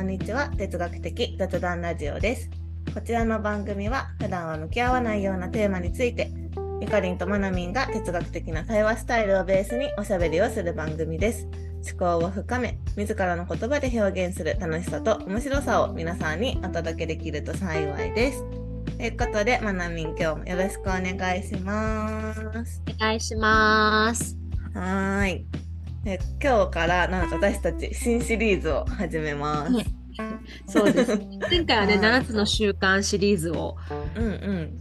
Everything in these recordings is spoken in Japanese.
こんにちは。哲学的雑談ラジオです。こちらの番組は普段は向き合わないようなテーマについてゆかりんとまなみんが哲学的な対話スタイルをベースにおしゃべりをする番組です。思考を深め自らの言葉で表現する楽しさと面白さを皆さんにお届けできると幸いです。ということでまなみん今日もよろしくお願いします。お願いします。はーい。で今日からなんか私たち新シリーズを始めます。ねそうです。前回はね、はい。7つの習慣シリーズをうんうん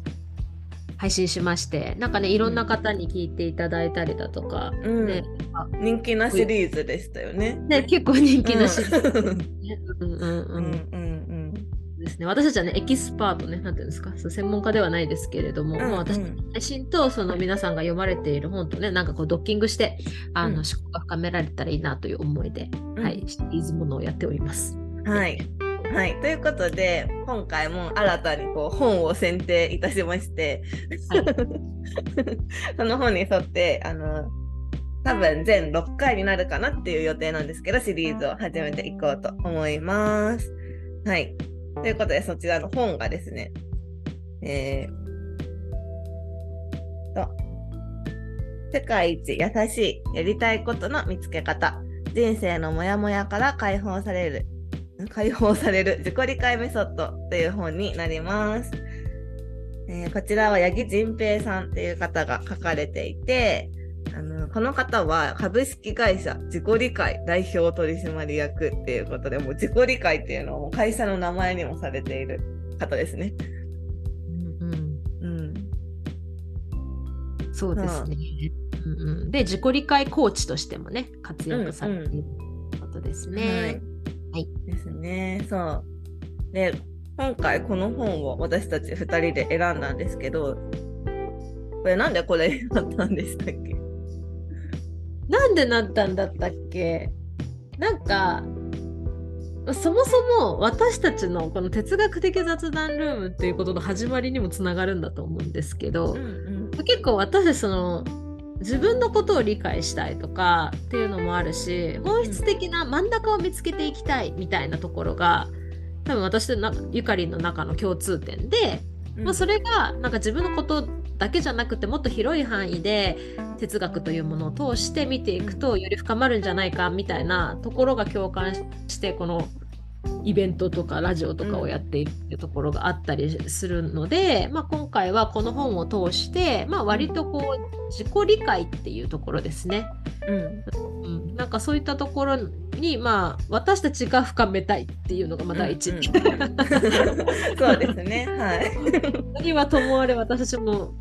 配信しまして、なんかね、いろんな方に聞いていただいたりだとか、うん。ねあ人気なシリーズでしたよね。ね結構人気なシリーズ、うんね。うんうんううんんうん。ですね。私たちはね、エキスパートね、なんていうんですか、そう専門家ではないですけれども、うんうん。まあ私の配信とその皆さんが読まれている本とね、なんかこうドッキングして、あの、うん。思考が深められたらいいなという思いで、うん。はい、シリーズものをやっております。はい。はい、ということで今回も新たにこう本を選定いたしまして、はい その本に沿ってあの多分全6回になるかなっていう予定なんですけどシリーズを始めていこうと思います。はい。ということでそちらの本がですね、えーと世界一優しいやりたいことの見つけ方人生のモヤモヤから解放される解放される自己理解メソッドという本になります。えーこちらは八木仁平さんっていう方が書かれていて、あのこの方は株式会社自己理解代表取締役っていうことで、もう自己理解っていうのを会社の名前にもされている方ですね。うんうんうん。そうですね。うんうん、で、自己理解コーチとしてもね、活躍されていることですね。はいですね。そう。で、今回この本を私たち2人で選んだんですけど、これなんでこれ選んだんでしたっけ？なんでなったんだったっけ？なんか、そもそも私たちのこの哲学的雑談ルームっていうことの始まりにもつながるんだと思うんですけど、ん結構私その自分のことを理解したいとかっていうのもあるし本質的な真ん中を見つけていきたいみたいなところが多分私となゆかりんの中の共通点で、うん。まあ、それがなんか自分のことだけじゃなくてもっと広い範囲で哲学というものを通して見ていくとより深まるんじゃないかみたいなところが共感してこのイベントとかラジオとかをやっているっていうところがあったりするので、まあ、今回はこの本を通して、まあ、割とこう自己理解っていうところですね、うん。うん、なんかそういったところに、まあ、私たちが深めたいっていうのがまあ第一、うんうん そうですね。はい。何はともあれ私たちも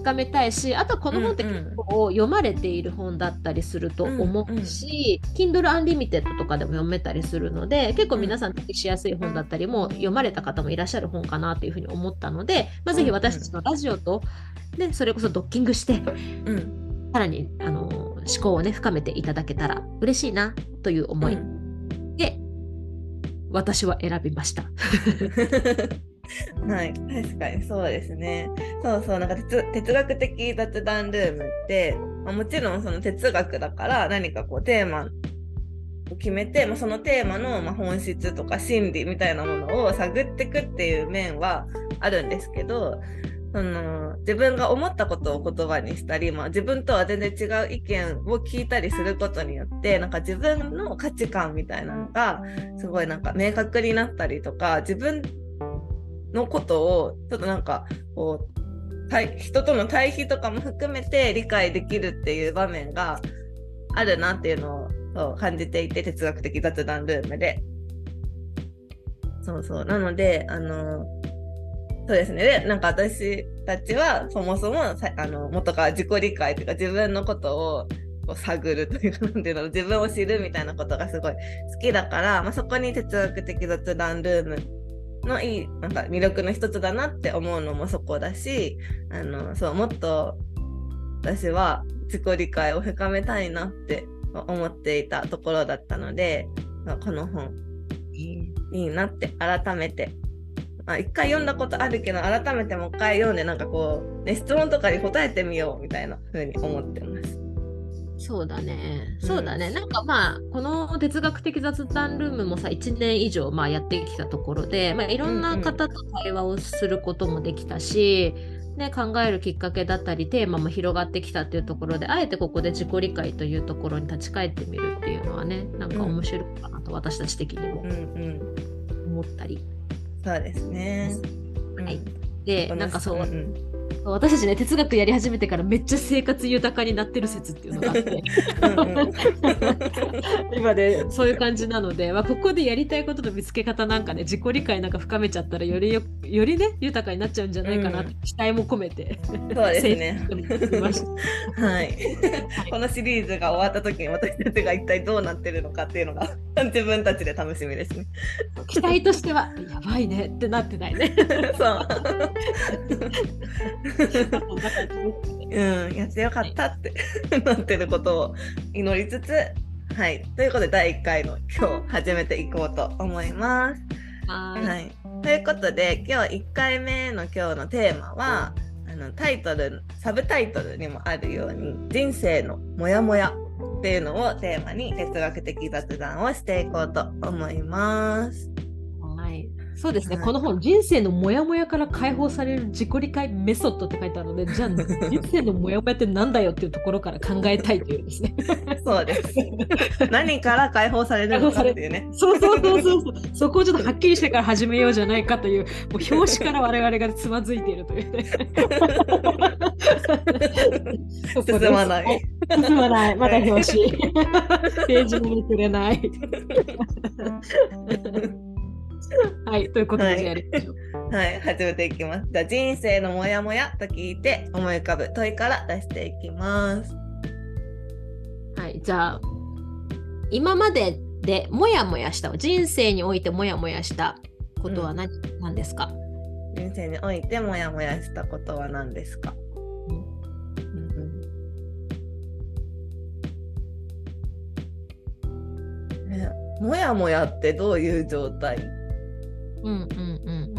深めたいしあとはこの本ってうんうん結構読まれている本だったりすると思うし、Kindle Unlimited とかでも読めたりするので結構皆さん手にしやすい本だったりも読まれた方もいらっしゃる本かなというふうに思ったので、まあ、ぜひ私たちのラジオと、ね、それこそドッキングしてうん。さらにあの思考をね深めていただけたら嬉しいなという思いで、私は選びました。はい、確かにそうですね。そうそう、なんか哲学的雑談ルームって、まあ、もちろんその哲学だから何かこうテーマを決めて、まあ、そのテーマのま本質とか心理みたいなものを探っていくっていう面はあるんですけど、その自分が思ったことを言葉にしたり、まあ、自分とは全然違う意見を聞いたりすることによってなんか自分の価値観みたいなのがすごいなんか明確になったりとか自分のことをちょっとなんかこう対人との対比とかも含めて理解できるっていう場面があるなっていうのを感じていて哲学的雑談ルームで。そうそうなのであのそうですねでなんか私たちはそもそもさあの元から自己理解というか自分のことをこう探るというかなんていうの自分を知るみたいなことがすごい好きだから、まあ、そこに哲学的雑談ルームのいいなんか魅力の一つだなって思うのもそこだしあのそうもっと私は自己理解を深めたいなって思っていたところだったので、この本いいなって改めてまあ、一回読んだことあるけど改めてもう一回読んでなんかこう、ね、質問とかに答えてみようみたいな風に思ってます。そうだね。うんそうだね。なんかまあ、この哲学的雑談ルームもさ、1年以上まあやってきたところで、まあ、いろんな方と対話をすることもできたし、ね、考えるきっかけだったり、テーマも広がってきたっていうところで、あえてここで自己理解というところに立ち返ってみるっていうのはね、なんか面白いかなと、私たち的にもうんうん。思ったり。そうですね。はいうんで、なんかそう、ん私たちね、哲学やり始めてからめっちゃ生活豊かになってる説っていうのがあって。うんうん 今でそういう感じなので、まあ、ここでやりたいことの見つけ方なんかね自己理解なんか深めちゃったらよりよよりね豊かになっちゃうんじゃないかなって期待も込めて、そうですね。はい。このシリーズが終わった時に私たちが一体どうなってるのかっていうのが 自分たちで楽しみですね。期待としてはやばいねってなってないね。そう。うん、やってよかったってなってることを祈りつつ、はい。ということで、第1回の今日始めていこうと思います。ははいい。ということで、今日1回目の今日のテーマは、あのタイトル、サブタイトルにもあるように、人生のモヤモヤっていうのをテーマに哲学的雑談をしていこうと思います。はいそうですね、はいこの本、人生のモヤモヤから解放される自己理解メソッドって書いてあるので、じゃあ、人生のモヤモヤってなんだよっていうところから考えたいというですね。そうです。何から解放されるのかっていうね。そうそうそうそうそう。そこをちょっとはっきりしてから始めようじゃないかという、もう表紙から我々がつまずいているというね。進まない。進まない。まだ表紙。ページもめくれない。はい、ということで、じゃあやりましょう。はい、始めていきます。じゃあ、人生のモヤモヤと聞いて思い浮かぶ問いから出していきます。はい、じゃあ、今まででもやもやした、人生においてもやもやしたことは何,、何ですか人生においてモヤモヤしたことは何ですか、ね、もやもやってどういう状態？うんうんうん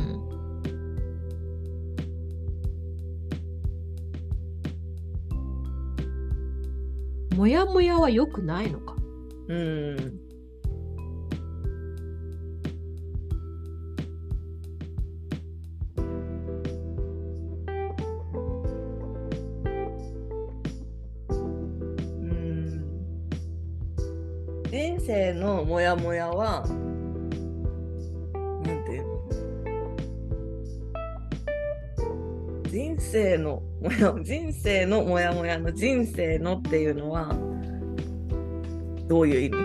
うん。もやもやは良くないのか？うん。うん人生のモヤモヤは、生のもや、人生のモヤモヤの人生のっていうのは、どういう意味？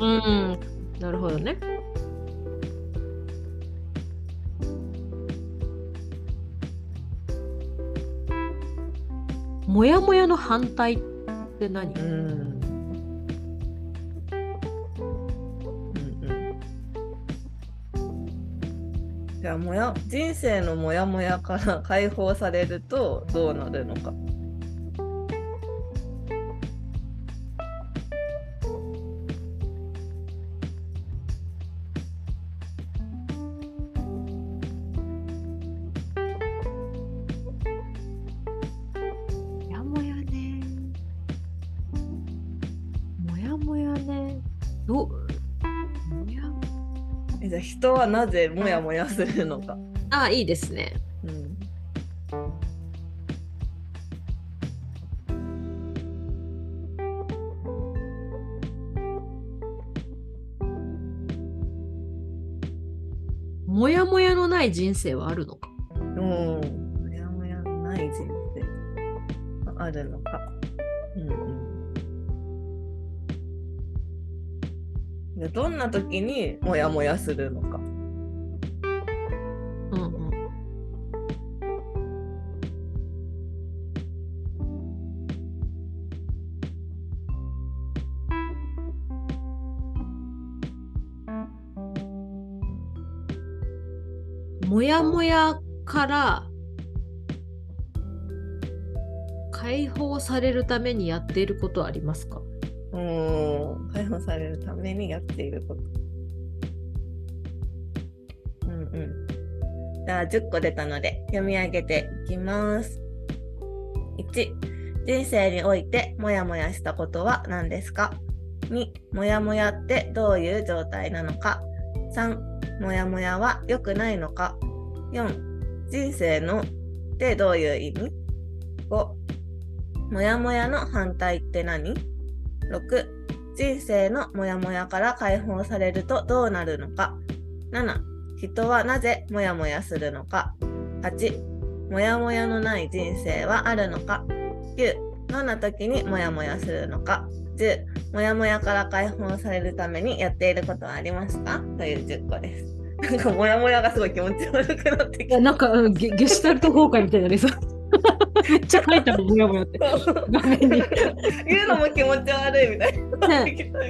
うん、なるほどね。もやもやの反対って何、うん。や。もや人生のモヤモヤから解放されるとどうなるのか。はなぜモヤモヤするのか。あ、いいですね。うん。もやもやのない人生はあるのか？うん。もやもやのない人生があるのか。うんうん。どんな時にモヤモヤするのか。もやから解放されるためにやっていることありますか？うん。解放されるためにやっていること。うんうん。じゃあ10個出たので読み上げていきます。1、人生においてモヤモヤしたことは何ですか ?2、モヤモヤってどういう状態なのか ?3、モヤモヤは良くないのか ?4、人生のってどういう意味 ?5、モヤモヤの反対って何 ?6、人生のモヤモヤから解放されるとどうなるのか ?7、人はなぜモヤモヤするのか ?8、モヤモヤのない人生はあるのか？9どんな時にモヤモヤするのか？10モヤモヤから解放されるためにやっていることはありますか？という10個ですなんかモヤモヤがすごい気持ち悪くなってきいやなんかうんゲゲシュタルト崩壊みたいになりそう。めっちゃ書いたもん、もやもやって。言うのも気持ち悪いみたいにな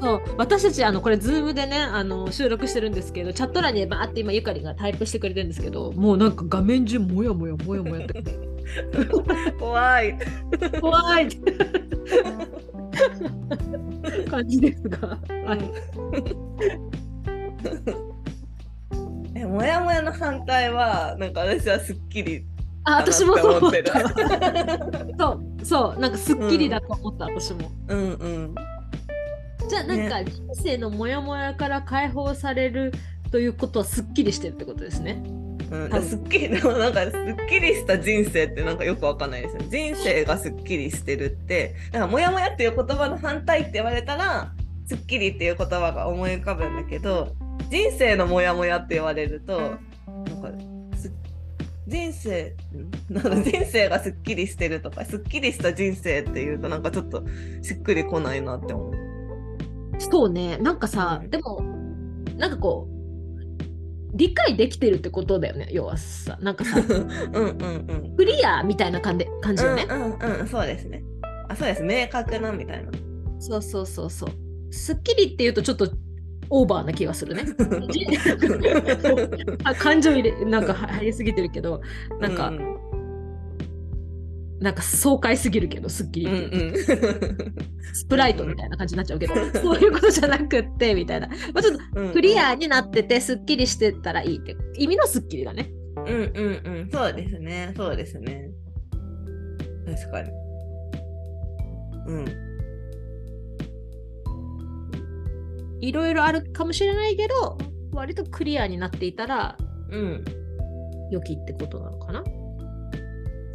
そう。私たちあのこれズームでねあの収録してるんですけどチャット欄にバーって今ゆかりがタイプしてくれてるんですけどもうなんか画面中もやもやもやもやって。怖い。怖い。感じですが、はい、えモヤモヤの反対はなんか私はすっきりあ私もそう思った そうそうなんかすっきりだと思った、私も。うんうん。じゃあなんか人生のモヤモヤから解放されるということはすっきりしてるってことですね。うん、すっきりでもなんかすっきりした人生ってなんかよくわかんないですよ人生がすっきりしてるって。だからモヤモヤっていう言葉の反対って言われたらすっきりっていう言葉が思い浮かぶんだけど人生のモヤモヤって言われるとなんかす人生んなんか人生がすっきりしてるとかすっきりした人生っていうとなんかちょっとしっくりこないなって思う。そうねなんかさ、うんでもなんかこう理解できてるってことだよね要はさなんかさ うんうんうん。クリアみたいな感じ感じよね、うんうんうん、そうですね。あ、そうです。明確なみたいな。そうそうそうそうすっきりっていうとちょっとオーバーな気がするね 感情入れなんか入りすぎてるけどなんか、うんなんか爽快すぎるけどすっきりうんうんスプライトみたいな感じになっちゃうけど、そういうことじゃなくってみたいな、まあ、ちょっとうんクリアになっててすっきりしてたらいいって意味のすっきりだね。うんうんうん、そうですね、そうですね。確かに。うん。いろいろあるかもしれないけど割とクリアになっていたらうん。良きってことなのかな？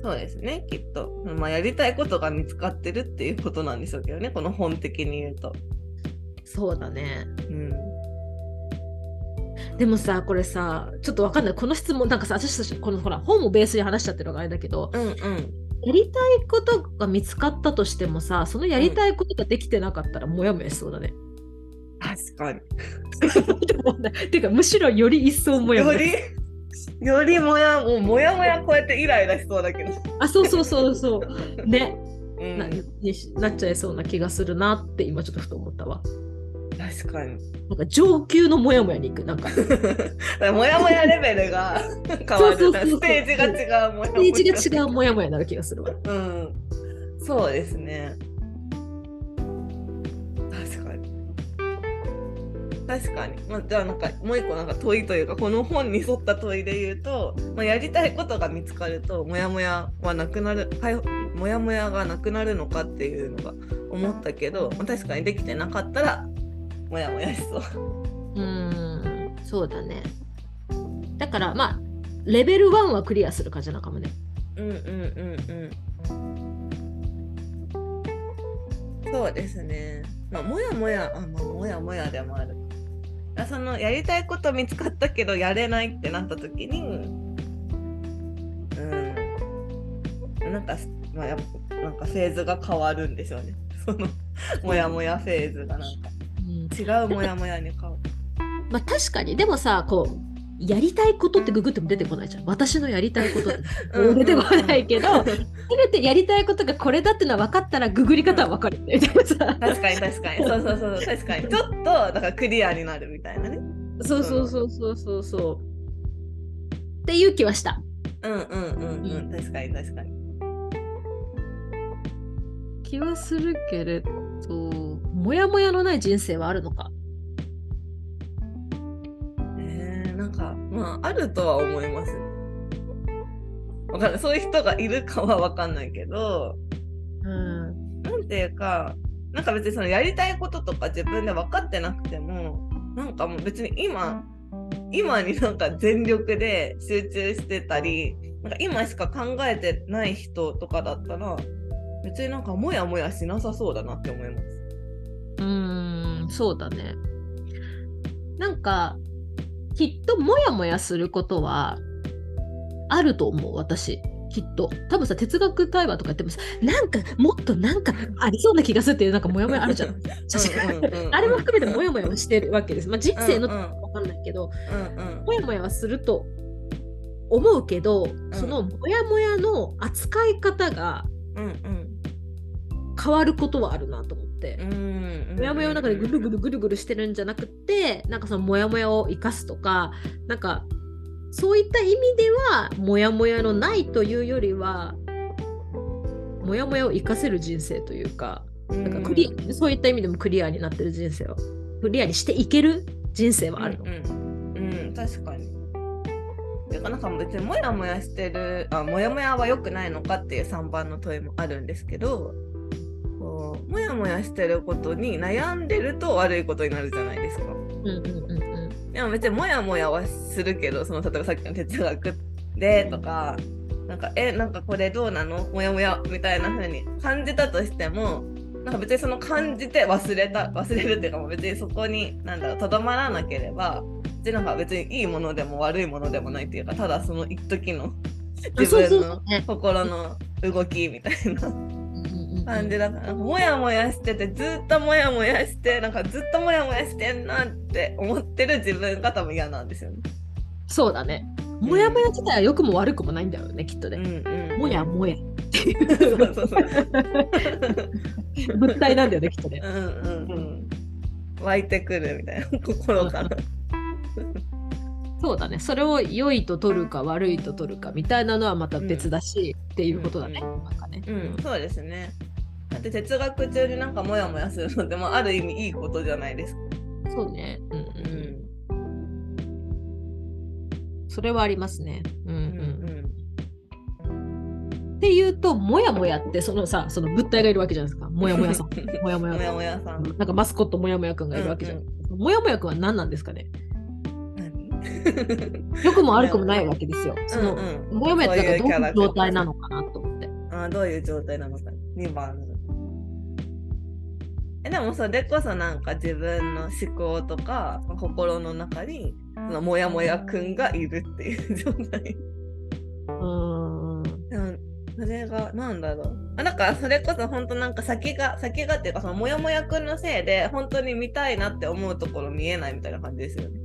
そうですね、きっと。まあ、やりたいことが見つかってるっていうことなんでしょうけどね、この本的に言うと。そうだね。うん。でもさこれさちょっとわかんないこの質問なんかさ私たちこのほら本をベースに話しちゃってるのがあれだけどうんうん。やりたいことが見つかったとしてもさそのやりたいことができてなかったらモヤモヤしそうだね。確かに。っていうかむしろより一層モヤモヤ。より、よりもや、もうもやもやこうやってイライラしそうだけど。あそうそうそうそう。ね、うんななっちゃいそうな気がするなって今ちょっとふと思ったわ。確かに。なんか上級のモヤモヤに行く。なんかスだからもやもやレベルが 変わる。ステージが違うもやもや。テージが違うモヤモヤになる気がするわ。うん。そうですね。確かに。まあ、じゃあなんかもう一個なんか問いというかこの本に沿った問いで言うと、まあ、やりたいことが見つかるとモヤモヤはなくなるモヤモヤがなくなるのかっていうのが思ったけど、まあ、確かにできてなかったらモヤモヤしそう。うーん、そうだね。だからまあ、レベル1はクリアする感じなのかもね。うんうんうんうん。そうですね。まあ、もやもや、あ、まあ、もやもやでもある。あそのやりたいこと見つかったけどやれないってなった時に、うん、なんか、まあ、やなんかフェーズが変わるんでしょうね。そのもやもやフェーズがなんかうん、違うもやもやに変わる。まあ確かに、でもさ、こう、やりたいことってググっても出てこないじゃん。私のやりたいことって うん出てこないけど、せめてやりたいことがこれだってのは分かったらググり方は分かるみたいなさ。確かに確かに。そうそうそう。確かに。ちょっとだからクリアになるみたいなね。そうそうそうそうそうそう。っていう気はした。うんうんうんうん。確かに確かに。気はするけれど、もやもやのない人生はあるのか。なんかまああるとは思います。わかんないそういう人がいるかはわかんないけど、うんなんていうかなんか別にそのやりたいこととか自分で分かってなくてもなんかもう別に今今になんか全力で集中してたりなんか今しか考えてない人とかだったら別になんかモヤモヤしなさそうだなって思います。うーんそうだねなんかきっとモヤモヤすることはあると思う私。きっと。多分さ哲学対話とか言ってもさなんかもっとなんかありそうな気がするっていうなんかモヤモヤあるじゃん。うんうんうんうん。あれも含めてモヤモヤはしてるわけです。まあ、人生のうんうん。わかんないけど、うんうん。モヤモヤはすると思うけど、そのモヤモヤの扱い方がうん変わることはあるなと思って。うんうんモヤモヤの中でぐるぐるぐるぐるしてるんじゃなくてなんかそのモヤモヤを生かすとかなんかそういった意味ではモヤモヤのないというよりはモヤモヤを生かせる人生というかなんかクリア、そういった意味でもクリアになってる人生を。クリアにしていける人生はあるの。うん、うん。うん確かに。てかなんか別にモヤモヤしてるあモヤモヤは良くないのかっていう3番の問いもあるんですけどこうモヤモヤしてることに悩んでると悪いことになるじゃないですか。うんうんうんうん。でも別にモヤモヤはするけどその例えばさっきの哲学でとかなんかえなんかこれどうなの？モヤモヤみたいな風に感じたとしてもなんか別にその感じて忘れた忘れるっていうかもう別にそこになんだろうとどまらなければ別になんか別にいいものでも悪いものでもないっていうかただその一時の自分の心の動きみたいなうんうんうん感じだからなんかモヤモヤしててずっとモヤモヤしてなんかずっとモヤモヤしてんなって思ってる自分が多分嫌なんですよね。そうだね。もやもや自体は良くも悪くもないんだよね、きっとうんね。うん、もやもやっていうそうそうそう 物体なんだよね、きっとねう。んうんうん湧いてくるみたいな心から。そうだね。それを良いと取るか悪いと取るかみたいなのはまた別だし、っていうことだね。うんなんかね。うん、そうですね。だって哲学中になんかモヤモヤするのでもある意味いいことじゃないですか。そうね。うんうんううん。んそれはありますね。うんううん。んっていうと、もやもやって、そのさ、その物体がいるわけじゃないですか。もやもやさん。もやもやもやもやさん。なんかマスコットもやもやくんがいるわけじゃん。うんもやもやくんは何なんですかね？何？良くも悪くもないわけですよ。その、うんうんもやもやってどういう状態なのかなと思って。あどういう状態なのか2番でもそれこそなんか自分の思考とか心の中にそのモヤモヤくんがいるっていう状態。うーん。それがなんだろう。あだからそれこそ本当なんか先が先がっていうかそのモヤモヤくんのせいで本当に見たいなって思うところ見えないみたいな感じですよね。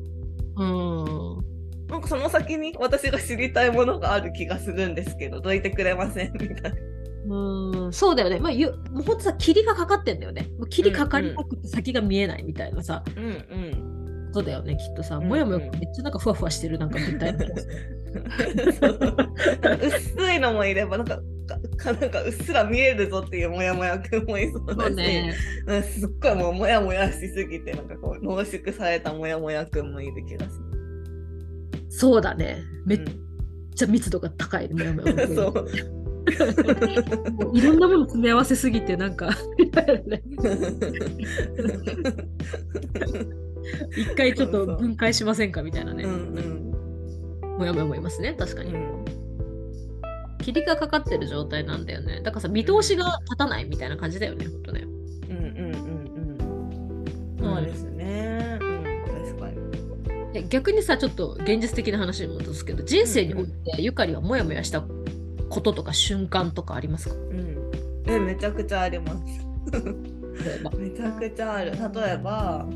うーん。なんかその先に私が知りたいものがある気がするんですけどどいてくれません？みたいなうーんそうだよね。まあ、ゆもうほんとさ、霧がかかってんだよね。もう霧かかりなくて先が見えないみたいなさ、うんうんそうだよね、きっとさ。うんうんもやもやめっちゃなんかふわふわしてるなんか物体の気がするそう薄いのもいればなんかかなんかうっすら見えるぞっていうモヤモヤくんもいそうだし、ね。すっごいもうモヤモヤしすぎてなんかこう濃縮されたモヤモヤくんもいる気がする。そうだね。めっうんちゃ密度が高い、もやもやの そうもういろんなもの詰め合わせすぎて、なんか、一回ちょっと分解しませんかみたいなね。うんうんもやもやもいますね、確かに。うん霧がかかってる状態なんだよね。だからさ、見通しが立たないみたいな感じだよね、ほんとね。うんうんうんうんそうですね。うん確かに。逆にさ、ちょっと現実的な話に戻すけど、人生においてゆかりはもやもやしたこととか瞬間とかありますか？うん。えめちゃくちゃあります。例えば。めちゃくちゃある。例えば、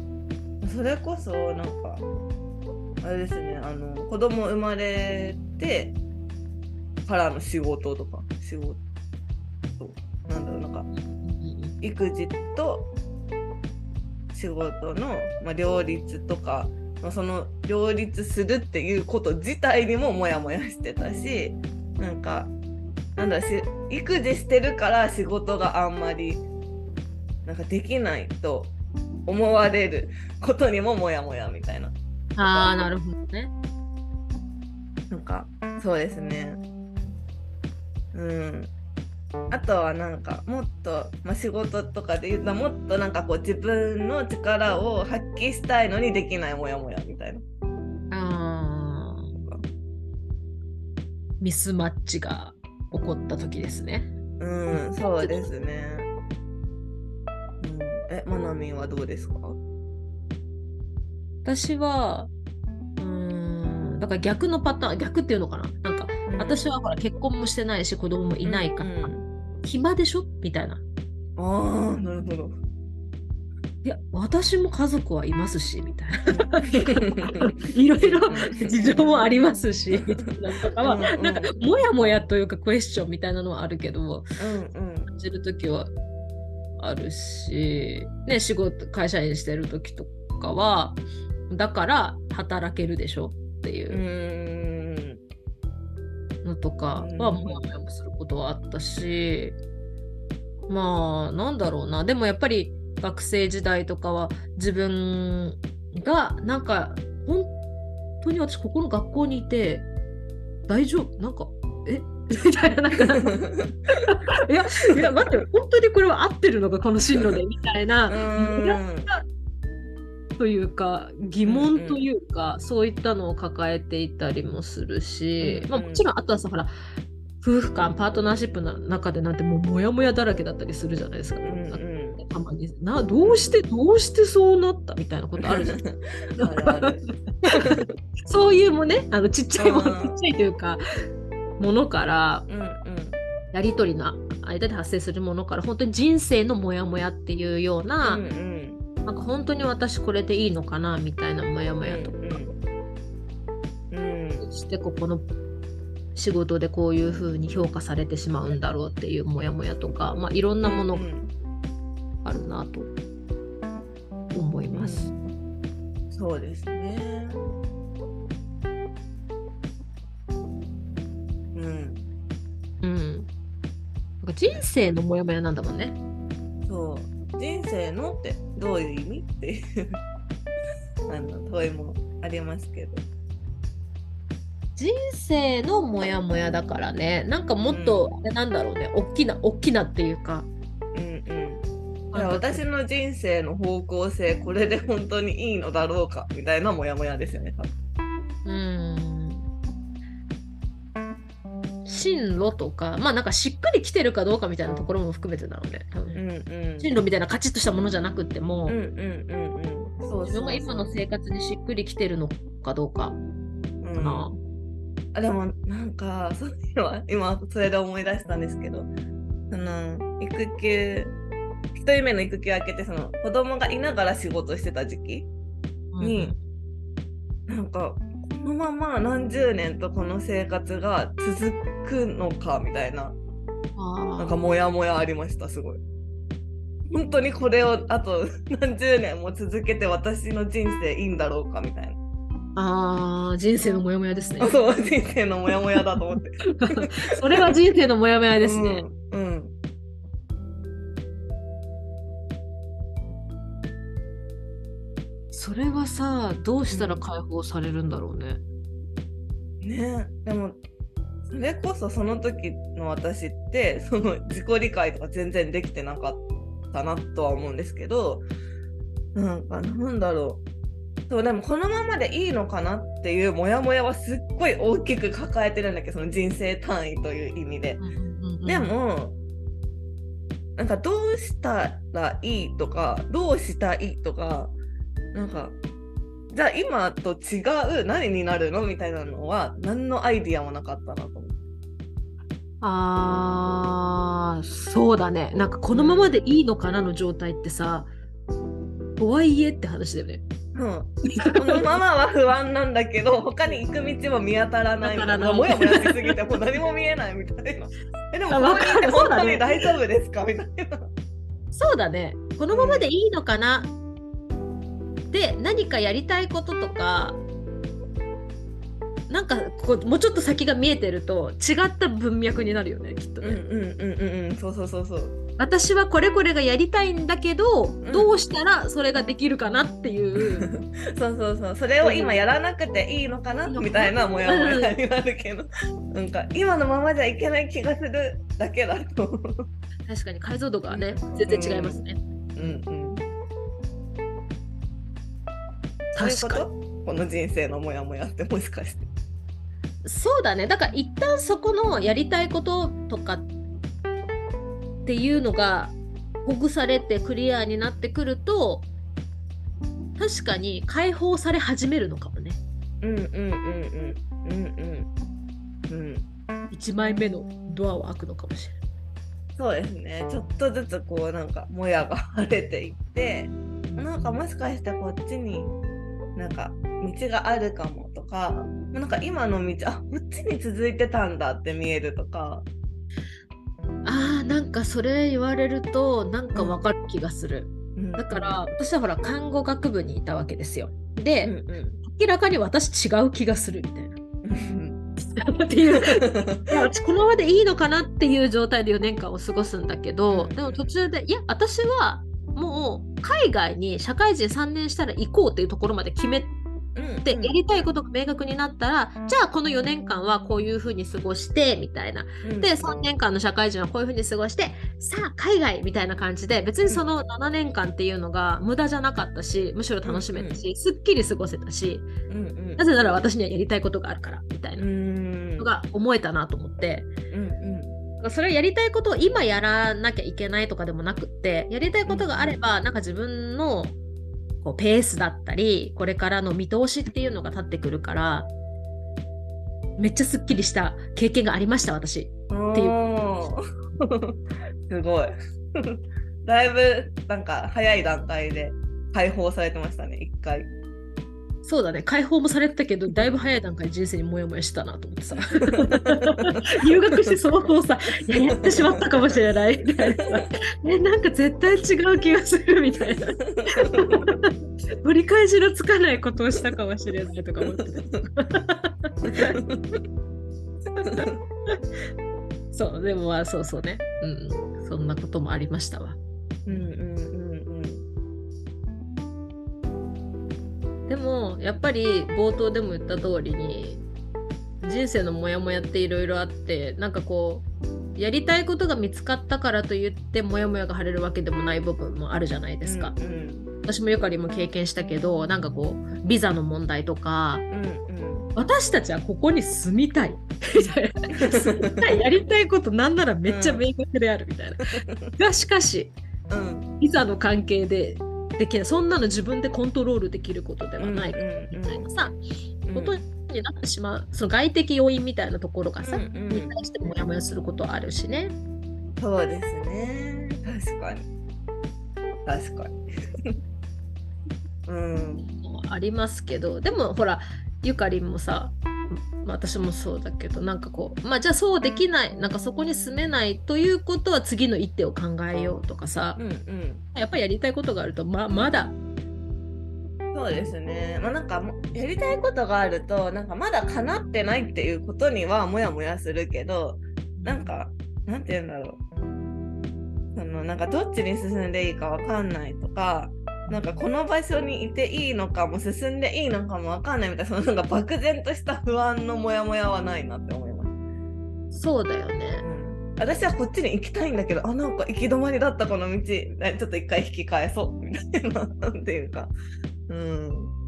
それこそ、なんか、あれですね、あの、子供生まれてからの仕事とか、仕事、なんだろう、なんか、育児と仕事の、まあ、両立とか、まあ、その両立するっていうこと自体にもモヤモヤしてたしなんかなんだし育児してるから仕事があんまりなんかできないと思われることにもモヤモヤみたいなああ、なるほどね。なんかそうですねうんあとはなんかもっと、まあ、仕事とかで言うともっとなんかこう自分の力を発揮したいのにできないモヤモヤみたいな。あーミスマッチが起こった時ですね。うん、そうですね。うん、え、まなみんはどうですか？私は、うーん、だから逆のパターン、逆っていうのかな？なんか、私はほら結婚もしてないし子供もいないから、うん暇でしょ？みたいな。ああ、なるほど。いや、私も家族はいますし、みたいな。いろいろ事情もありますし、みたいなとかは、うんうん。なんか、もやもやというか、クエスチョンみたいなのはあるけど、うんうん。感じるときはあるし、ね、仕事、会社員してるときとかは、だから働けるでしょっていうのとかうん。はもやもやもすることはあったし、まあなんだろうな。でもやっぱり学生時代とかは自分がなんか本当に私ここの学校にいて大丈夫？なんかえ？みたいななんか いやいや待って本当にこれは合ってるのかこの進路で？みたいなというか疑問というか、そういったのを抱えていたりもするし、うんうん。まあ、もちろんあとはさほら夫婦間パートナーシップの中でなんてもうモヤモヤだらけだったりするじゃないですか。うんうんたまになどうしてどうしてそうなったみたいなことあるじゃん。あるある。そういうもねあのちっちゃいものうん。ちっちゃいというかものからうんうんやり取りの間で発生するものから本当に人生のモヤモヤっていうような、うんうん。なんか本当に私これでいいのかなみたいなモヤモヤとか。うんうん。してここの仕事でこういうふうに評価されてしまうんだろうっていうモヤモヤとか、まあ、いろんなものがうんあるなと思います。そうですね。うん、うん。なんか人生のモヤモヤなんだもんね。そう。人生のってどういう意味っていうあの問いもありますけど。人生のモヤモヤだからねなんかもっと、あれなんだろうね大きな大きなっていうか私の人生の方向性これで本当にいいのだろうかみたいなモヤモヤですよね。多分うん進路とかまあなんかしっくりきてるかどうかみたいなところも含めてだろうね多分うんうん。進路みたいなカチッとしたものじゃなくっても、うんうんうんうん。そうそうそう自分が今の生活にしっくりきてるのかどうかうんかな。あでもなんかそういうのは今それで思い出したんですけどその育休一人目の育休明けてその子供がいながら仕事してた時期に、なんかこのまま何十年とこの生活が続くのかみたいなななんかモヤモヤありましたすごい。本当にこれをあと 何十年も続けて私の人生いいんだろうかみたいな。あー人生のモヤモヤですね。そう人生のモヤモヤだと思って。それは人生のモヤモヤですね。うん。うんそれはさどうしたら解放されるんだろうね。ねでもそれこそその時の私ってその自己理解とか全然できてなかったなとは思うんですけどなんかなんだろうそうでもこのままでいいのかなっていうモヤモヤはすっごい大きく抱えてるんだけどその人生単位という意味で。でもなんかどうしたらいいとかどうしたいとかなんかじゃあ今と違う何になるのみたいなのは何のアイディアもなかったなと思って。あーそうだねなんかこのままでいいのかなの状態ってさとはいえって話だよね。うん、このままは不安なんだけど他に行く道も見当たらないみたいな当たらもやもやしすぎてもう何も見えないみたいな。えでもあここにいて本当に大丈夫ですか？みたいな。そうだねこのままでいいのかな？で何かやりたいこととかなんかこうもうちょっと先が見えてると違った文脈になるよねきっとね。うんうんうんうんうんそうそうそうそう。私はこれこれがやりたいんだけど、んどうしたらそれができるかなっていう。そうそうそうそれを今やらなくていいのかなみたいなモヤモヤになるけどなんか今のままじゃいけない気がするだけだと確かに解像度がね、全然違いますね。うんうん確かに。この人生のモヤモヤってもしかしてそうだね。だから一旦そこのやりたいこととかっていうのがほぐされてクリアになってくると確かに解放され始めるのかもね。うんうんうんうんうんうんうん1枚目のドアを開くのかもしれない。そうですねちょっとずつこうなんかもやが晴れていってなんかもしかしてこっちになんか道があるかもとかなんか今の道あこっちに続いてたんだって見えるとかあーなんかそれ言われるとなんかわかる気がする。うんだから私はほら看護学部にいたわけですよ。うで、んうん明らかに私違う気がするみたいな。うんっていう このままでいいのかなっていう状態で4年間を過ごすんだけど、うんでも途中でいや私はもう海外に社会人3年したら行こうっていうところまで決めうんて、やりたいことが明確になったらじゃあこの4年間はこういうふうに過ごしてみたいな。うん。で3年間の社会人はこういうふうに過ごしてさあ海外みたいな感じで別にその7年間っていうのが無駄じゃなかったしむしろ楽しめたし、すっきり過ごせたしなぜなら私にはやりたいことがあるからみたいなうん。のが思えたなと思って。それをやりたいことを今やらなきゃいけないとかでもなくってやりたいことがあればなんか自分のこうペースだったりこれからの見通しっていうのが立ってくるからめっちゃすっきりした経験がありました私。っていう。すごい。だいぶなんか早い段階で解放されてましたね一回そうだね。解放もされてたけどだいぶ早い段階で人生にモヤモヤしたなと思ってさ。入学してその方さいややってしまったかもしれない。みたいなさえなんか絶対違う気がするみたいな。取り返しのつかないことをしたかもしれないとか思ってた。そうでもまあそうそうね。うん。そんなこともありましたわでもやっぱり冒頭でも言った通りに人生のモヤモヤっていろいろあってなんかこうやりたいことが見つかったからといってモヤモヤが晴れるわけでもない部分もあるじゃないですか、うん私もゆかりも経験したけどなんかこうビザの問題とかうん。私たちはここに住みたい。みたいな。住みたいやりたいことなんならめっちゃ明確であるみたいな、がしかしうん。ビザの関係でできない。そんなの自分でコントロールできることではない。うんみたいなさ、うんことになってしまう。その外的要因みたいなところがさ、うんうんに対してモヤモヤすることはあるしね。そうですね。確かに。確かに。うん。ありますけど。でもほらゆかりんもさまあ私もそうだけどなんかこうまあじゃあそうできないなんかそこに住めないということは次の一手を考えようとかさうんうん。やっぱりやりたいことがあるとままだ。そうですね。まあなんかもやりたいことがあるとなんかまだ叶ってないっていうことにはモヤモヤするけどなんかなんて言うんだろう。そのなんかどっちに進んでいいかわかんないとかなんかこの場所にいていいのかも進んでいいのかもわかんないみたいなそのなんか漠然とした不安のモヤモヤはないなって思います。そうだよね。うん、私はこっちに行きたいんだけどあなんか行き止まりだったこの道えちょっと一回引き返そうみたいななんていうか。うん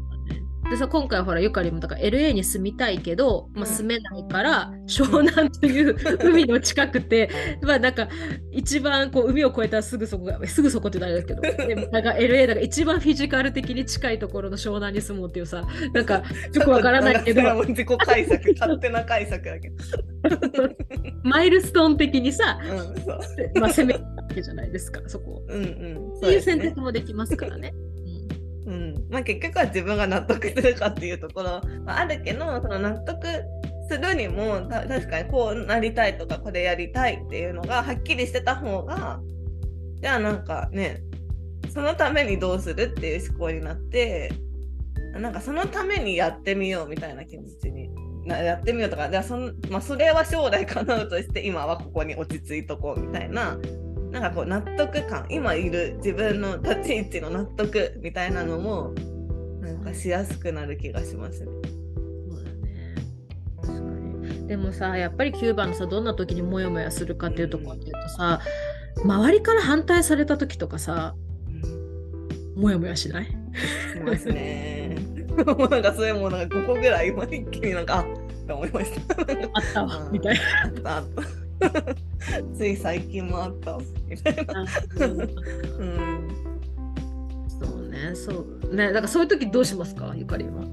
でさ今回ほらゆかりもだから LA に住みたいけど、まあ、うん住めないから湘南という 海の近くてまあなんか一番こう海を越えたらすぐそこがすぐそこって言ったらあれだけどでもなんか LA だから一番フィジカル的に近いところの湘南に住もうっていうさなんかよくわからないけど自己解釈勝手な解釈だけど。マイルストーン的にさ、うんそうまあ、攻めるわけじゃないですかそこを。うんうんっていう選ね択もできますからね。まあ、結局は自分が納得するかっていうところはあるけどその納得するにも確かにこうなりたいとかこれやりたいっていうのがはっきりしてた方がじゃあなんかねそのためにどうするっていう思考になってなんかそのためにやってみようみたいな気持ちになやってみようとかじゃあそん、まあ、それは将来叶うとして今はここに落ち着いとこうみたいななんかこう納得感今いる自分の立ち位置の納得みたいなのもなんかしやすくなる気がしますね。そうだね確かにでもさやっぱり9番のさどんな時にモヤモヤするかっていうところっていうとさ周りから反対された時とかさモヤモヤしない？しますね。もうなんかそれもなんか5個ぐらい今一気になんかあって思いました。あったわうんみたいあったあった。つい最近もあったみたいな。うん。そうね、そうね、だからそういう時どうしますか、ゆかりは。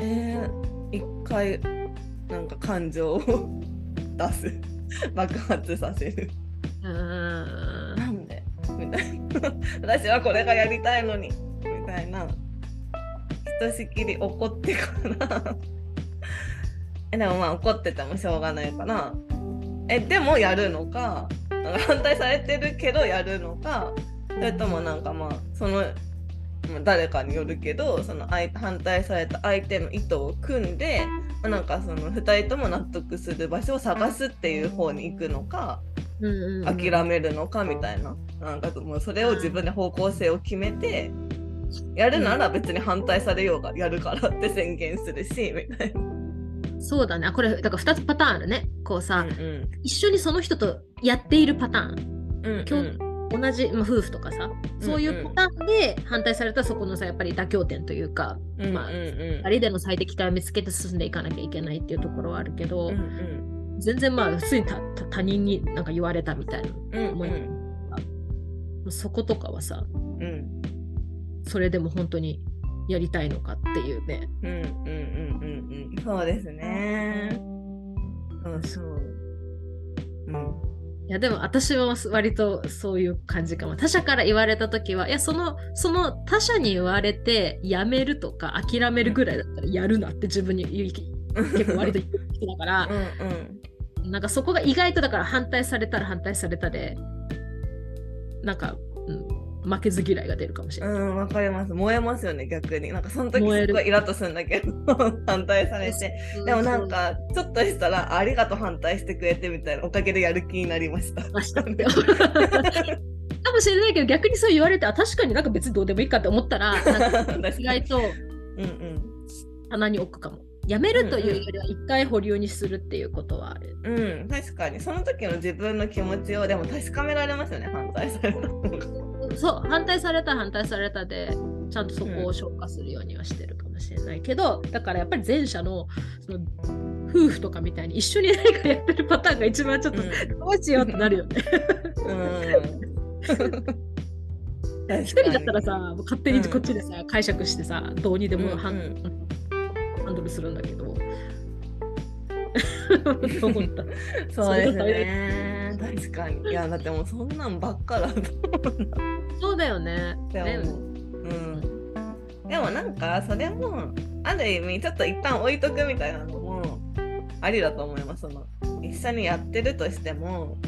えー、一回なんか感情を出す爆発させる。うん。なんでみたいな。私はこれがやりたいのにみたいな。ひとしきり怒ってからえでもまあ怒っててもしょうがないからえでもやるのか反対されてるけどやるのかそれともなんかまあそのまあ誰かによるけどその相反対された相手の意図を組んで、まあなんかその2人とも納得する場所を探すっていう方に行くのかうんうんうん。諦めるのかみたいな。なんかもうそれを自分で方向性を決めてやるなら別に反対されようがやるからって宣言するしみたいな。そうだね。あこれ、だから2つパターンあるね。こうさ、うん一緒にその人とやっているパターン。うん今同じ、まあ、夫婦とかさ、そういうパターンで反対されたそこのさ、やっぱり妥協点というか、うんまあうんうん2人での最適解を見つけて進んでいかなきゃいけないっていうところはあるけど、うんうん全然まあ、普通に他人になんか言われたみたいな。うん思いそことかはさ、うんそれでも本当にやりたいのかっていうね。うんうんうんうんうんそうですね。うんそう。うんいやでも私は割とそういう感じかも。他者から言われた時は、いやそのその他者に言われてやめるとか諦めるぐらいだったらやるなって自分に言う結構割と言う人だから う、んなんかそこが意外とだから反対されたら反対されたで、なんか、うん、負けず嫌いが出るかもしれない。うんうんわかります燃えますよね逆になんかその時すごいイラッとするんだけど 反対されてでもなんかちょっとしたらありがとう反対してくれてみたいなおかげでやる気になりました。かもしれないけど逆にそう言われてあ確かになんか別にどうでもいいかって思ったら意外と うんうん棚に置くかも。やめるというよりは一回保留にするっていうことはある。うん、確かにその時の自分の気持ちをでも確かめられますよね反対された方が。そう反対された反対されたでちゃんとそこを消化するようにはしてるかもしれないけど、だからやっぱり前者のその夫婦とかみたいに一緒に何かやってるパターンが一番ちょっとどうしようってなるよね。うん、一人だったらさ勝手にこっちでさ、解釈してさどうにでもハン,、うんうんハンドルするんだけど。思った。そうですね。確かに。いやだってもうそんなんばっかだと思うな。そうだよね。でも、ねうん、でもなんかそれもある意味ちょっと一旦置いとくみたいなのもありだと思います。その一緒にやってるとしても。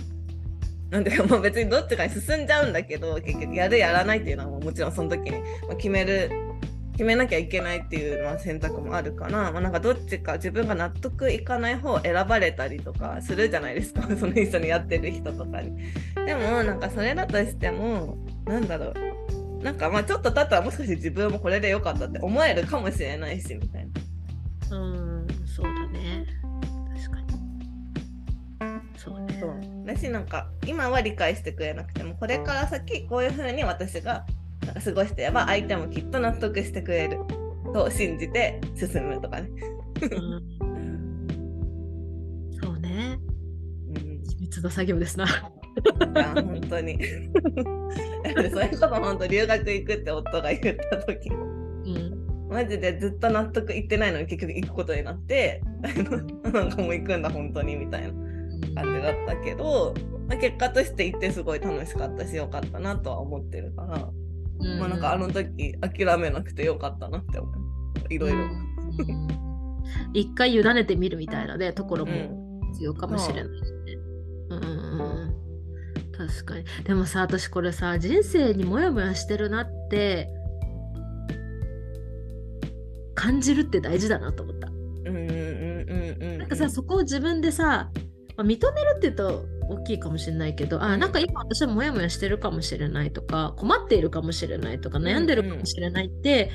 なんていうかもう別にどっちかに進んじゃうんだけど結局やるやらないっていうのはもちろんその時にまあ決める決めなきゃいけないっていうまあ選択もあるから、まあ、なんかどっちか自分が納得いかない方を選ばれたりとかするじゃないですか その一緒にやってる人とかに。でもなんかそれだとしてもなんだろうなんかまあちょっと経ったらもしかして自分もこれでよかったって思えるかもしれないしみたいな。うん、そうだね。確かに。そうね。そうだしなんか今は理解してくれなくてもこれから先こういう風に私が過ごしてれば相手もきっと納得してくれると信じて進むとかね。うんそうね。うん秘密の作業ですな。いや本当にそれこそ本当留学行くって夫が言った時うん。マジでずっと納得いってないのに結局行くことになってなんかもう行くんだ本当にみたいな感じだったけど、まあ、結果として行ってすごい楽しかったしよかったなとは思ってるから、うんまあなんかあの時諦めなくてよかったなって思ういろいろ。うん一回委ねてみるみたいなねところうもん必要かもしれないしね。うんうんうん確かに。でもさ、私これさ、人生にモヤモヤしてるなって感じるって大事だなと思った。うんうんうんうんうんなんかさ、そこを自分でさ、まあ認めるって言うと大きいかもしれないけどあなんか今私はモヤモヤしてるかもしれないとか困っているかもしれないとか悩んでるかもしれないって、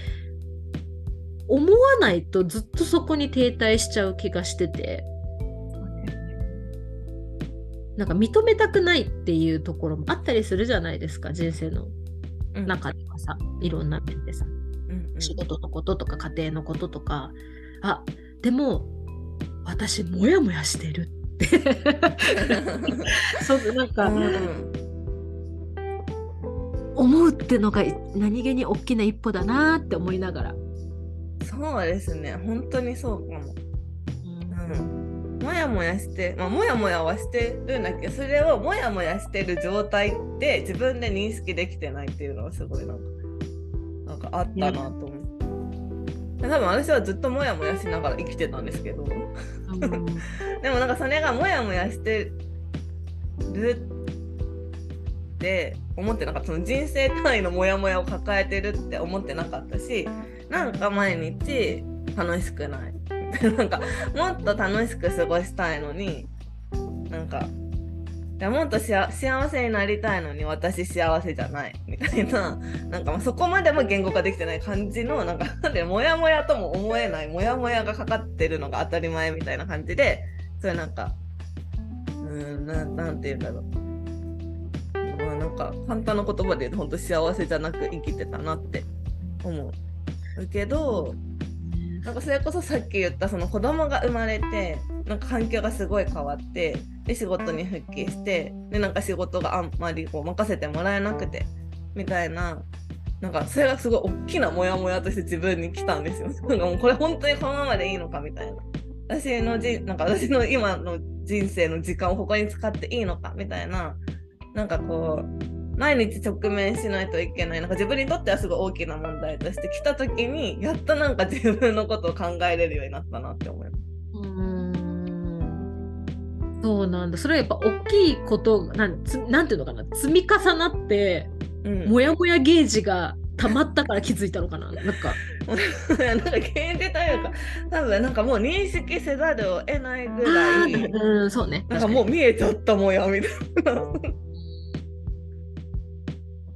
思わないとずっとそこに停滞しちゃう気がしてて。なんか認めたくないっていうところもあったりするじゃないですか人生のうん。中ではさいろんな面でさ。うんうん。仕事のこととか家庭のこととか。あでも私モヤモヤしてるってそうなんか、うん。思うってのが何気に大きな一歩だなって思いながら、そうですね。本当にそうかも。うん、もやもやして、まあ、もやもやはしてるんだけどそれをもやもやしてる状態って自分で認識できてないっていうのはすごいなんかなんかあったなと思って。多分私はずっともやもやしながら生きてたんですけど。うんでもなんかそれがモヤモヤしてるって思ってなかったその人生単位のモヤモヤを抱えてるって思ってなかったしなんか毎日楽しくない。なんかもっと楽しく過ごしたいのになんかやもっと幸せになりたいのに私幸せじゃないみたいな。なんかまそこまでも言語化できてない感じのなんかでモヤモヤとも思えないモヤモヤがかかってるのが当たり前みたいな感じでそれなんかうんななんて言うんだろう。まあなんか簡単な言葉で言うと本当幸せじゃなく生きてたなって思うけどなんかそれこそさっき言ったその子供が生まれてなんか環境がすごい変わってで仕事に復帰してでなんか仕事があんまりこう任せてもらえなくてみたいななんかそれがすごい大きなモヤモヤとして自分に来たんですよ。なんかもうこれ本当にこのままでいいのかみたいな。私のじなんか私の今の人生の時間を他に使っていいのかみたいななんかこう毎日直面しないといけないなんか自分にとってはすごい大きな問題として来た時にやっとなんか自分のことを考えれるようになったなって思います。うんそうなんだ。それはやっぱ大きいことなんつなんていうのかな。積み重なってうん、モヤモヤゲージが溜まったから気づいたのかな。なんか。なんか現実というか多分なんかもう認識せざるを得ないぐらいうんそうね。なんかもう見えちゃったもんやみたい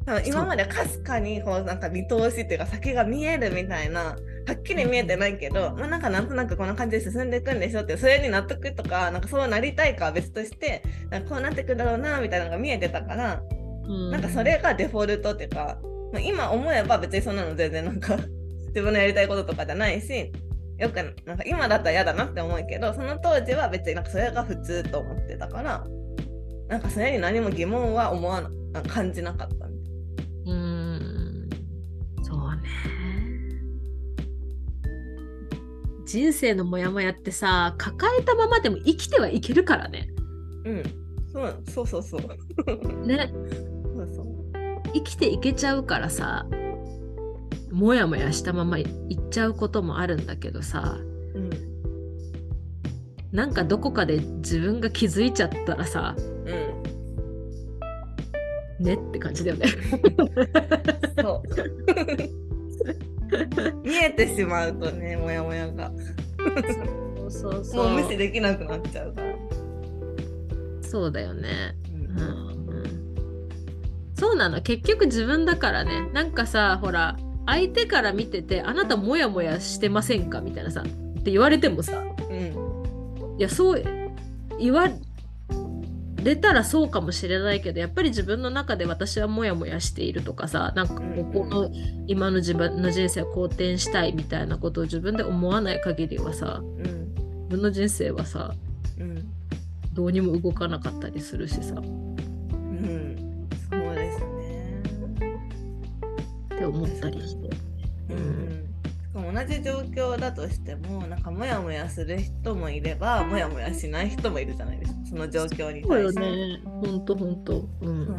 な。今までかすかにこうなんか見通しっていうか先が見えるみたいなはっきり見えてないけど、まあ、なんかなんとなくこんな感じで進んでいくんでしょってそれに納得とかなんかそうなりたいかは別としてなんかこうなってくんだろうなみたいなのが見えてたから、うん。なんかそれがデフォルトっていうか、まあ、今思えば別にそんなの全然なんか 自分のやりたいこととかじゃないしよくなんか今だったら嫌だなって思うけどその当時は別になんかそれが普通と思ってたからなんかそれに何も疑問は思わな感じなかったみたいな。うーん。そうね人生のモヤモヤってさ抱えたままでも生きてはいけるからねうん、そうそうそうそう。ねそうそう生きていけちゃうからさモヤモヤしたままいっちゃうこともあるんだけどさうんなんかどこかで自分が気づいちゃったらさうん、ねって感じだよね。そう。見えてしまうとね、もやもやが。そうそうもう無視できなくなっちゃうから。そうだよね。うんうん。うん。そうなの。結局自分だからね。なんかさほら相手から見ててあなたモヤモヤしてませんか？みたいなさ。って言われてもさ。うん。いやそう言われたらそうかもしれないけどやっぱり自分の中で私はモヤモヤしているとかさなんかここの今の自分の人生を好転したいみたいなことを自分で思わない限りはさうん自分の人生はさうんどうにも動かなかったりするしさ。っうん。そうですね。て思ったりして。うんうんしかも同じ状況だとしてもなんかモヤモヤする人もいればモヤモヤしない人もいるじゃないですかその状況にそうよ対して。ね。ほんとほんと。うん。うん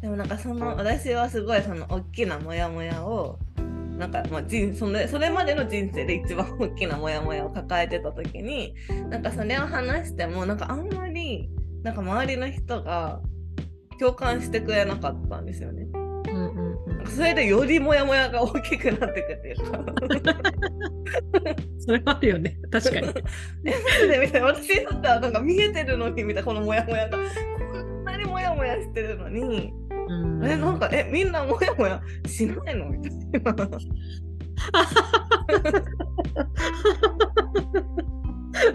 でもなんかその私はすごいその大きなモヤモヤをなんかまあ人それそれまでの人生で一番大きなモヤモヤを抱えてた時になんかそれを話してもなんかあんまりなんか周りの人が共感してくれなかったんですよね。それでよりモヤモヤが大きくなってくっていうか それはあるよね確かに。みたいな私にとってはなんか見えてるのにみたいなこのモヤモヤがこんなにモヤモヤしてるのに、うんえなんかえみんなモヤモヤしないの？みたいな。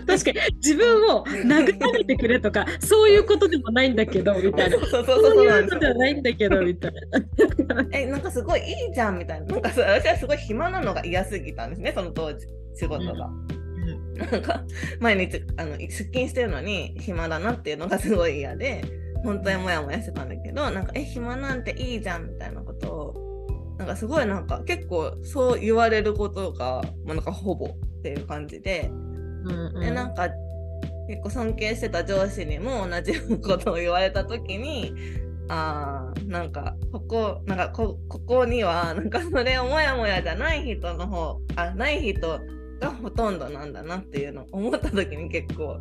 確かに自分を慰めてくれとかそういうことでもないんだけどみたいなそうそうそうそうそういうことではないんだけどみたいな。えなんかすごいいいじゃんみたいな。なんか私はすごい暇なのが嫌すぎたんですねその当時仕事が。なんか毎日あの出勤してるのに暇だなっていうのがすごい嫌で本当にモヤモヤしてたんだけどなんかえ暇なんていいじゃんみたいなことをなんかすごいなんか結構そう言われることが、まあ、なんかほぼっていう感じでうんうんでなんか結構尊敬してた上司にも同じことを言われた時にあーなんかここなんかこここにはなんかそれをモヤモヤじゃない人の方あない人がほとんどなんだなっていうのを思った時に結構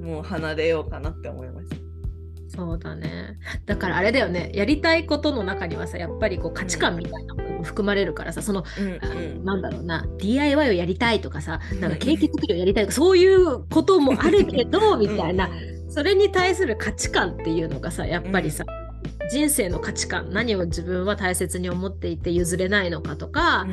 もう離れようかなって思いました。そうだね。だからあれだよね、やりたいことの中にはさ、やっぱりこう価値観みたいなものも含まれるからさ、その、うんうん。なんだろうな、DIY をやりたいとかさ、なんかケーキ作りをやりたいとか、そういうこともあるけど、みたいな、それに対する価値観っていうのがさ、やっぱりさ、人生の価値観、何を自分は大切に思っていて譲れないのかとか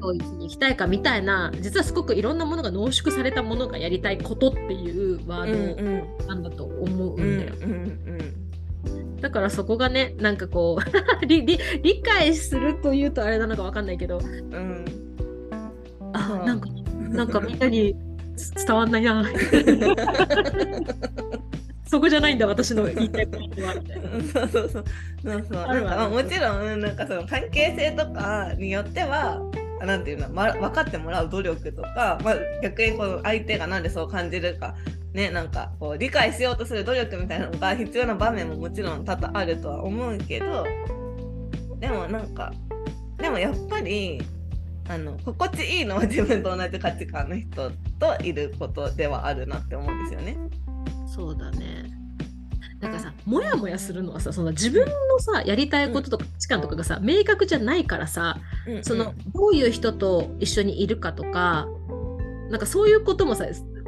どういうふうに生きたいかみたいな、実はすごくいろんなものが濃縮されたものがやりたいことっていうワうんーうん。ドなんだと思ううんんだよ。うん。だからそこがね、なんかこう 理理、理解するというとあれなのかわかんないけど、うん。うんあ、うんなんか、なんかみんなに伝わんないな。そこじゃないんだ、私の言いたいことは。みたいなそうそうそうそうそうなんかまあもちろんうんなんかその関係性とかによってはあなんていうの、ま、分かってもらう努力とか、まあ、逆にこの相手がなんでそう感じるかねなんかこう理解しようとする努力みたいなのが必要な場面ももちろん多々あるとは思うけどでもなんかでもやっぱりあの心地いいのは自分と同じ価値観の人といることではあるなって思うんですよね。そうだね。なんかさ、もやもやするのはさ、その自分のさ、やりたいこととか価値観とかがさ、明確じゃないからさ、うんうん。そのどういう人と一緒にいるかとか、なんかそういうこともさ、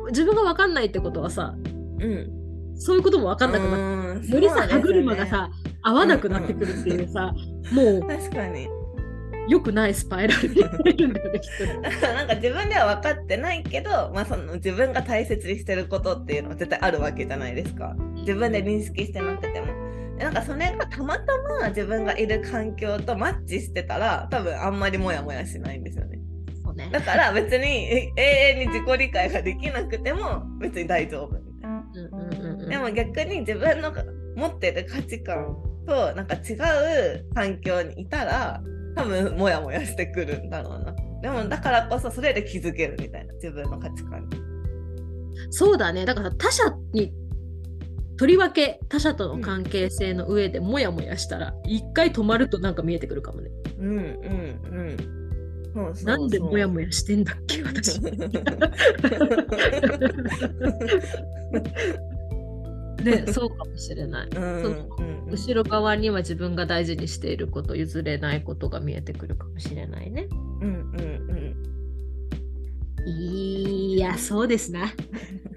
自分が分かんないってことはさ、うん。そういうことも分かんなくなって、うん。よりさ、ね歯車がさ、合わなくなってくるっていうさ、も確かに。う良くないスパイラルになってるんだよね、なんか自分では分かってないけど、まあ、その自分が大切にしてることっていうのは絶対あるわけじゃないですか。自分で認識してなくても。でなんかそれがたまたま自分がいる環境とマッチしてたら多分あんまりモヤモヤしないんですよね。そうね。だから別にえ永遠に自己理解ができなくても別に大丈夫みたいな。うんうんうんうん。でも逆に自分の持ってる価値観となんか違う環境にいたら多分モヤモヤしてくるんだろうな。でもだからこそそれで気づけるみたいな自分の価値観に。そうだね。だからさ他者にとりわけ他者との関係性の上でモヤモヤしたら一回止まるとなんか見えてくるかもね。うんうんうん。そうそうなんでモヤモヤしてんだっけ私。ね、そうかもしれない。うんうんうん後ろ側には自分が大事にしていること、譲れないことが見えてくるかもしれないね。うんうんいや、そうですな。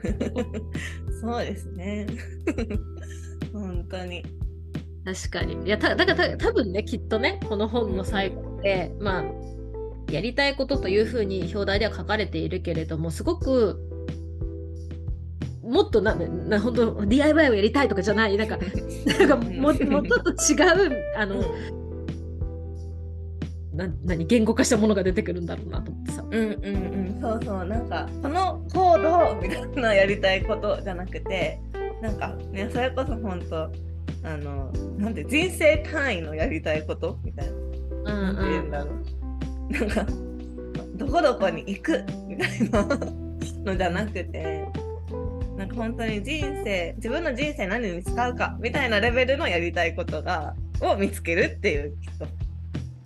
うん。そうですね。本当に。確かに。いや、ただからた多分ね、きっとね、この本の最後で、まあ、やりたいことというふうに表題では書かれているけれども、すごく、もっとな、な本当 DIY をやりたいとかじゃない、なんか、なんかももうちょっと違う、あの、な何言語化したものが出てくるんだろうなと思ってさ。うんうんうん、そうそう。なんかこの行動みたいなやりたいことじゃなくてなんかねそれこそ本当あのなんて人生単位のやりたいこと？みたいな。うんなんて言うんだろう、なんかどこどこに行く？みたいなのじゃなくてなんか本当に人生自分の人生何に使うかみたいなレベルのやりたいことがを見つけるっていうきっと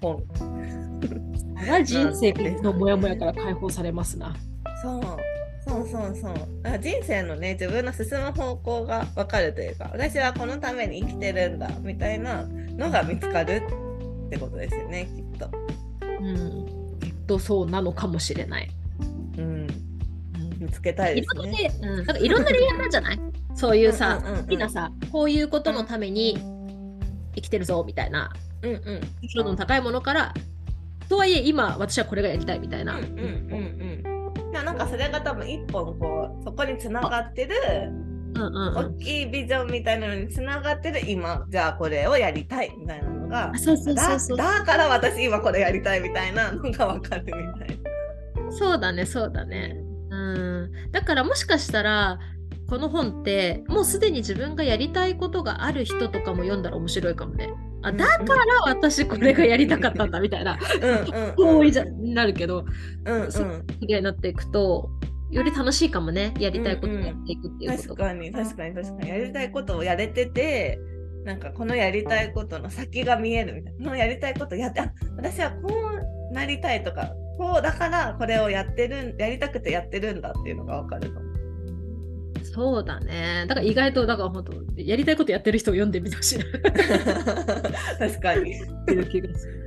本それは人生のモヤモヤから解放されますな。そうそうそうそう人生のね自分の進む方向が分かるというか私はこのために生きてるんだみたいなのが見つかるってってことですよねきっと。うん、きっとそうなのかもしれない。うん、見つけたいいろんなですね。ね、うん、なんかいろんな恋愛なんじゃない？そういうさ、うんうんうんうん好きなさ、こういうことのために生きてるぞみたいな、うんうんの高いものから、とはいえ今私はこれがやりたいみたいな。うんうんうんうん。なんかそれが多分一本こうそこにつながってるうんうんう大ん。きいビジョンみたいなのにつながってる今じゃあこれをやりたいみたいなのがあそうそうそうだそう。だから私今これやりたいみたいなのがわかるみたいそうだね、そうだね。うん。だからもしかしたら、この本ってもうすでに自分がやりたいことがある人とかも読んだら面白いかもね。あだから私これがやりたかったんだみたいな。多いじゃなるけど、うんうん。そ綺麗になっていくと、より楽しいかもね。やりたいことをやっていくっていうことが。確かに確かに確かにやりたいことをやれててなんかこのやりたいことの先が見えるみたいなこのやりたいことやってあ私はこうなりたいとかこうだからこれをやってるんやりたくてやってるんだっていうのがわかるかも。そうだね。だから意外と、だから本当、やりたいことやってる人を読んでみてほしい 確かに。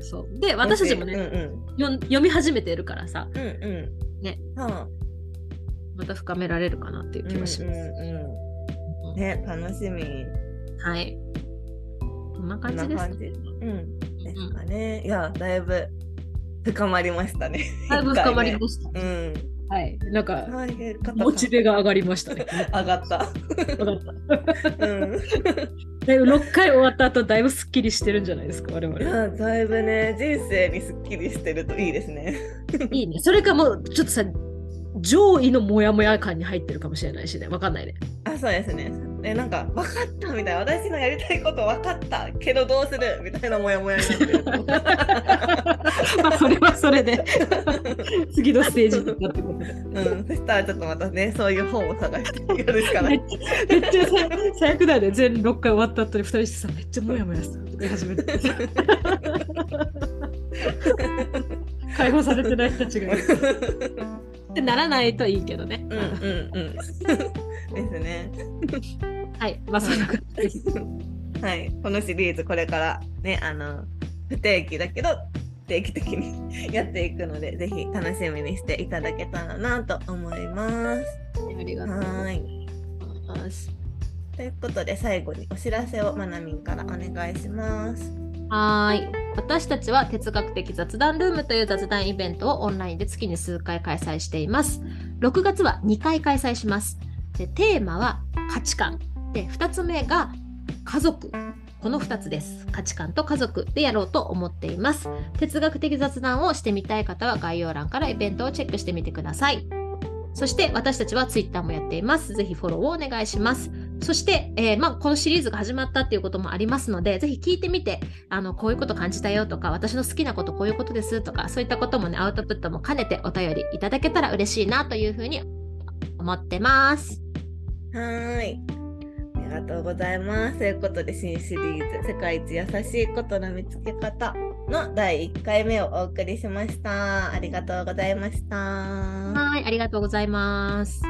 そう。で、私たちもね、うんよん読み始めてるからさ、うん。うんうん。ね。はまた深められるかなっていうあ、気がします。うんうんうん。ね楽しみ。はい。こんなこ感じです。んな感じ。うん。ですかね。いやだいぶ深まりましたね。だいぶ深まりました。うん。はい。なんか、モチベが上がりましたね。上がった。上がった。うん。だいぶ6回終わった後、だいぶすっきりしてるんじゃないですか、我い々。やだいぶね人生にすっきりしてるといいですね。いいね。それかもう、ちょっとさ、上位のモヤモヤ感に入ってるかもしれないしね。わかんないね。あそうですね。えなんか分かったみたいな私のやりたいこと分かったけどどうする？みたいなモヤモヤになってる。まあ、それはそれで、次のステージになってくる。うん、そしたらちょっとまたねそういう本を探してやるしかない。めっちゃさ最悪だよね。全6回終わった後に2人してさ、めっちゃモヤモヤするとか始めて。解放されてない人たちがいる。ってならないといいけどね。うんうんうん。ですね。はい。まあ、そん。な感じです。はい、このシリーズこれからねあの不定期だけど定期的にやっていくのでぜひ楽しみにしていただけたらなと思います。ありがとうございはい。ます。ということで最後にお知らせをまなみん。からお願いします。はーい。私たちは哲学的雑談ルームという雑談イベントをオンラインで月に数回開催しています。6月は2回開催します。でテーマは価値観。で、2つ目が家族。この2つです。価値観と家族でやろうと思っています。哲学的雑談をしてみたい方は概要欄からイベントをチェックしてみてください。そして私たちは Twitter もやっています。ぜひフォローをお願いします。そして、えーまあ、このシリーズが始まったっていうこともありますので、ぜひ聞いてみて、あのこういうこと感じたよとか、私の好きなことこういうことですとか、そういったこともね、アウトプットも兼ねてお便りいただけたら嬉しいなというふうに思ってます。はーい。ありがとうございます。ということで新シリーズ「世界一優しいことの見つけ方」の第1回目をお送りしました。ありがとうございました。はい、ありがとうございます。